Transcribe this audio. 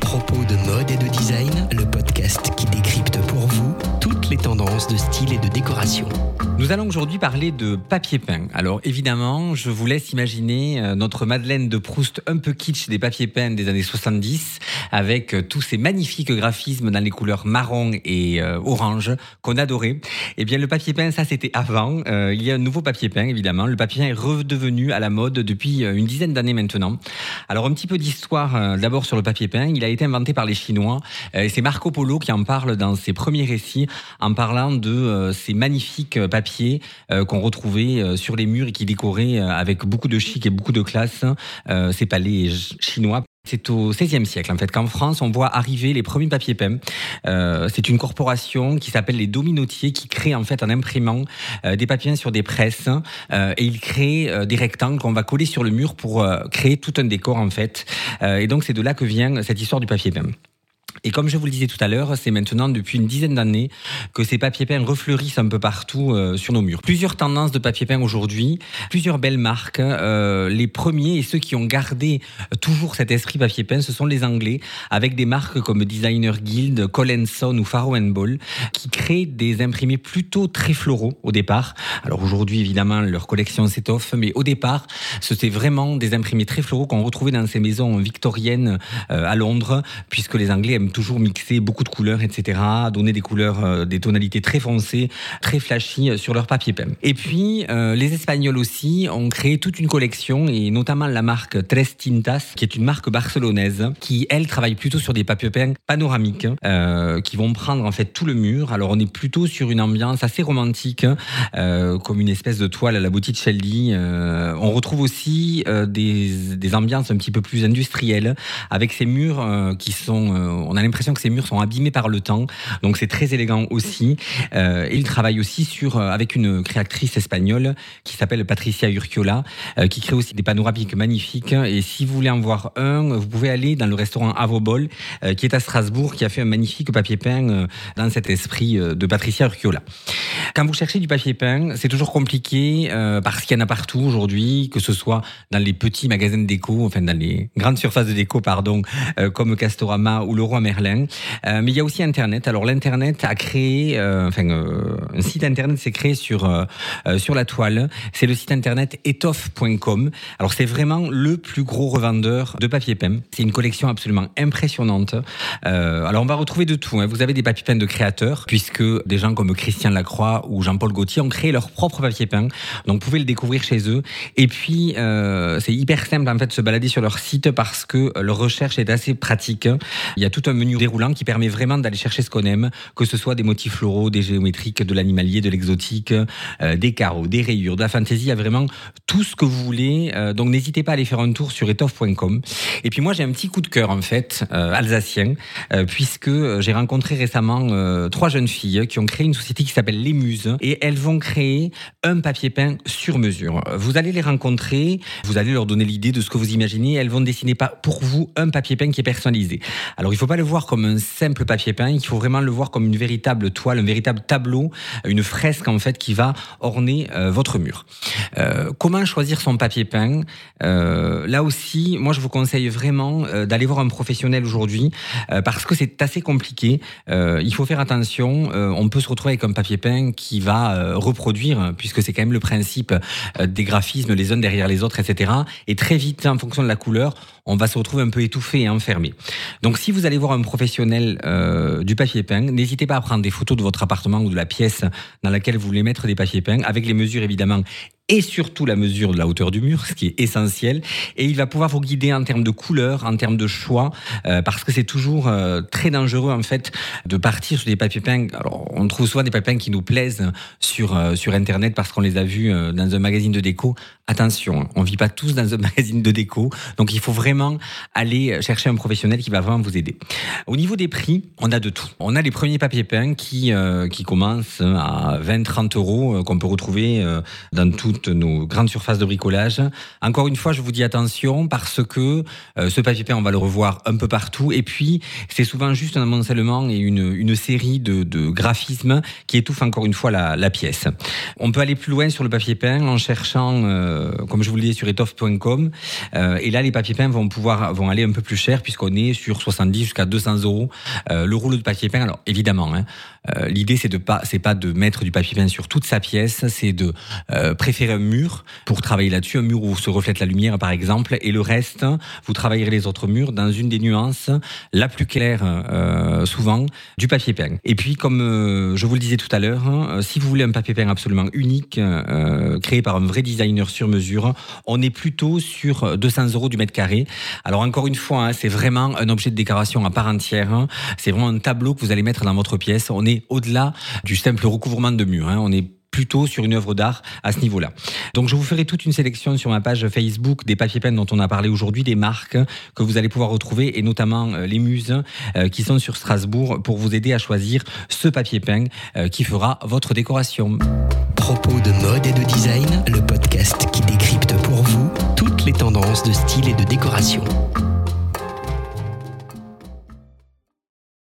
Propos de mode et de design, le podcast qui décrypte pour vous toutes les tendances de style et de décoration. Nous allons aujourd'hui parler de papier peint. Alors évidemment, je vous laisse imaginer euh, notre Madeleine de Proust un peu kitsch des papiers peints des années 70 avec euh, tous ces magnifiques graphismes dans les couleurs marron et euh, orange qu'on adorait. Eh bien le papier peint, ça c'était avant. il y a un nouveau papier peint évidemment. Le papier peint est redevenu à la mode depuis une dizaine d'années maintenant. Alors un petit peu d'histoire d'abord sur le papier peint. Il a été inventé par les Chinois et c'est Marco Polo qui en parle dans ses premiers récits en parlant de ces magnifiques papiers euh, qu'on retrouvait euh, sur les murs et qui décoraient euh, avec beaucoup de chic et beaucoup de classe ces palais chinois. C'est au XVIe siècle, en fait, qu'en France, on voit arriver les premiers papiers peints. c'est une corporation qui s'appelle les Dominotiers, qui crée, en fait, en imprimant des papiers sur des presses. et ils créent des rectangles qu'on va coller sur le mur pour créer tout un décor, en fait. et donc, c'est de là que vient cette histoire du papier peint. Et comme je vous le disais tout à l'heure, c'est maintenant depuis une dizaine d'années que ces papiers peints refleurissent un peu partout euh, sur nos murs. Plusieurs tendances de papier peint aujourd'hui, plusieurs belles marques. Euh, les premiers et ceux qui ont gardé toujours cet esprit papier peint, ce sont les Anglais, avec des marques comme Designer Guild, Collinson ou Faro Ball, qui créent des imprimés plutôt très floraux au départ. Alors aujourd'hui, évidemment, leur collection s'étoffe, mais au départ, c'était vraiment des imprimés très floraux qu'on retrouvait dans ces maisons victoriennes euh, à Londres, puisque les Anglais toujours mixer beaucoup de couleurs, etc., donner des couleurs, euh, des tonalités très foncées, très flashy euh, sur leur papier peint. Et puis, euh, les Espagnols aussi ont créé toute une collection, et notamment la marque Tres Tintas, qui est une marque barcelonaise, qui, elle, travaille plutôt sur des papiers peints panoramiques, qui vont prendre en fait tout le mur. Alors, on est plutôt sur une ambiance assez romantique, comme une espèce de toile à la Botticelli. on retrouve aussi des ambiances un petit peu plus industrielles, avec ces murs qui sont on a l'impression que ces murs sont abîmés par le temps, donc c'est très élégant aussi. Euh, il travaille aussi sur euh, avec une créatrice espagnole qui s'appelle Patricia Urquiola, euh, qui crée aussi des panoramiques magnifiques. Et si vous voulez en voir un, vous pouvez aller dans le restaurant Avobol, qui est à Strasbourg, qui a fait un magnifique papier peint dans cet esprit de Patricia Urquiola. Quand vous cherchez du papier peint, c'est toujours compliqué parce qu'il y en a partout aujourd'hui, que ce soit dans les petits magasins de déco, enfin dans les grandes surfaces de déco, pardon, comme Castorama ou Leroy Merlin. Euh, mais il y a aussi Internet. Alors l'Internet a créé, euh, enfin euh, un site Internet s'est créé sur sur la toile. C'est le site Internet etoffe.com. Alors c'est vraiment le plus gros revendeur de papier peint. C'est une collection absolument impressionnante. alors on va retrouver de tout. Hein. Vous avez des papiers peints de créateurs, puisque des gens comme Christian Lacroix ou Jean-Paul Gaultier ont créé leur propre papier peint. Donc vous pouvez le découvrir chez eux. Et puis c'est hyper simple en fait de se balader sur leur site parce que leur recherche est assez pratique. Il y a tout menu déroulant qui permet vraiment d'aller chercher ce qu'on aime, que ce soit des motifs floraux, des géométriques, de l'animalier, de l'exotique, euh, des carreaux, des rayures, de la fantaisie, il y a vraiment tout ce que vous voulez. Euh, donc n'hésitez pas à aller faire un tour sur etoffe.com. Et puis moi j'ai un petit coup de cœur en fait, euh, alsacien, puisque j'ai rencontré récemment trois jeunes filles qui ont créé une société qui s'appelle Les Muses et elles vont créer un papier peint sur mesure. Vous allez les rencontrer, vous allez leur donner l'idée de ce que vous imaginez, elles vont dessiner pas pour vous un papier peint qui est personnalisé. Alors il faut pas le voir comme un simple papier peint, il faut vraiment le voir comme une véritable toile, un véritable tableau, une fresque en fait qui va orner euh, votre mur. Euh, comment choisir son papier peint? Euh, Là aussi, moi je vous conseille vraiment d'aller voir un professionnel aujourd'hui parce que c'est assez compliqué. il faut faire attention. on peut se retrouver avec un papier peint qui va reproduire, puisque c'est quand même le principe des graphismes les uns derrière les autres, etc. Et très vite, en fonction de la couleur, on va se retrouver un peu étouffé et enfermé. Donc si vous allez voir un professionnel euh, du papier peint, n'hésitez pas à prendre des photos de votre appartement ou de la pièce dans laquelle vous voulez mettre des papiers peints, avec les mesures évidemment et surtout la mesure de la hauteur du mur, ce qui est essentiel. Et il va pouvoir vous guider en termes de couleur, en termes de choix, euh, parce que c'est toujours euh, très dangereux en fait de partir sur des papiers peints. Alors, on trouve souvent des papiers peints qui nous plaisent sur euh, sur internet parce qu'on les a vus dans un magazine de déco. Attention, on vit pas tous dans un magazine de déco, donc il faut vraiment aller chercher un professionnel qui va vraiment vous aider. Au niveau des prix, on a de tout. On a les premiers papiers peints qui qui commencent à 20-30 euros qu'on peut retrouver dans tout toutes nos grandes surfaces de bricolage. Encore une fois, je vous dis attention parce que euh, ce papier peint, on va le revoir un peu partout. Et puis, c'est souvent juste un amoncellement et une, une série de, graphismes qui étouffent encore une fois la, pièce. On peut aller plus loin sur le papier peint en cherchant, euh, comme je vous le disais, sur etoffe.com. Euh, et là, les papiers peints vont pouvoir vont aller un peu plus cher puisqu'on est sur 70 jusqu'à 200 euros le rouleau de papier peint. Alors évidemment, hein, l'idée c'est de pas c'est pas de mettre du papier peint sur toute sa pièce, c'est de préférer un mur pour travailler là-dessus, un mur où se reflète la lumière par exemple, et le reste, vous travaillerez les autres murs dans une des nuances la plus claire euh, souvent du papier peint. Et puis comme euh, je vous le disais tout à l'heure, hein, si vous voulez un papier peint absolument unique, euh, créé par un vrai designer sur mesure, on est plutôt sur 200 euros du mètre carré. Alors encore une fois, hein, c'est vraiment un objet de décoration à part entière. Hein. C'est vraiment un tableau que vous allez mettre dans votre pièce. On est au-delà du simple recouvrement de mur. On est plutôt sur une œuvre d'art à ce niveau-là. Donc je vous ferai toute une sélection sur ma page Facebook des papiers peints dont on a parlé aujourd'hui, des marques que vous allez pouvoir retrouver et notamment euh, les muses euh, qui sont sur Strasbourg pour vous aider à choisir ce papier peint euh, qui fera votre décoration. Propos de mode et de design, le podcast qui décrypte pour vous toutes les tendances de style et de décoration.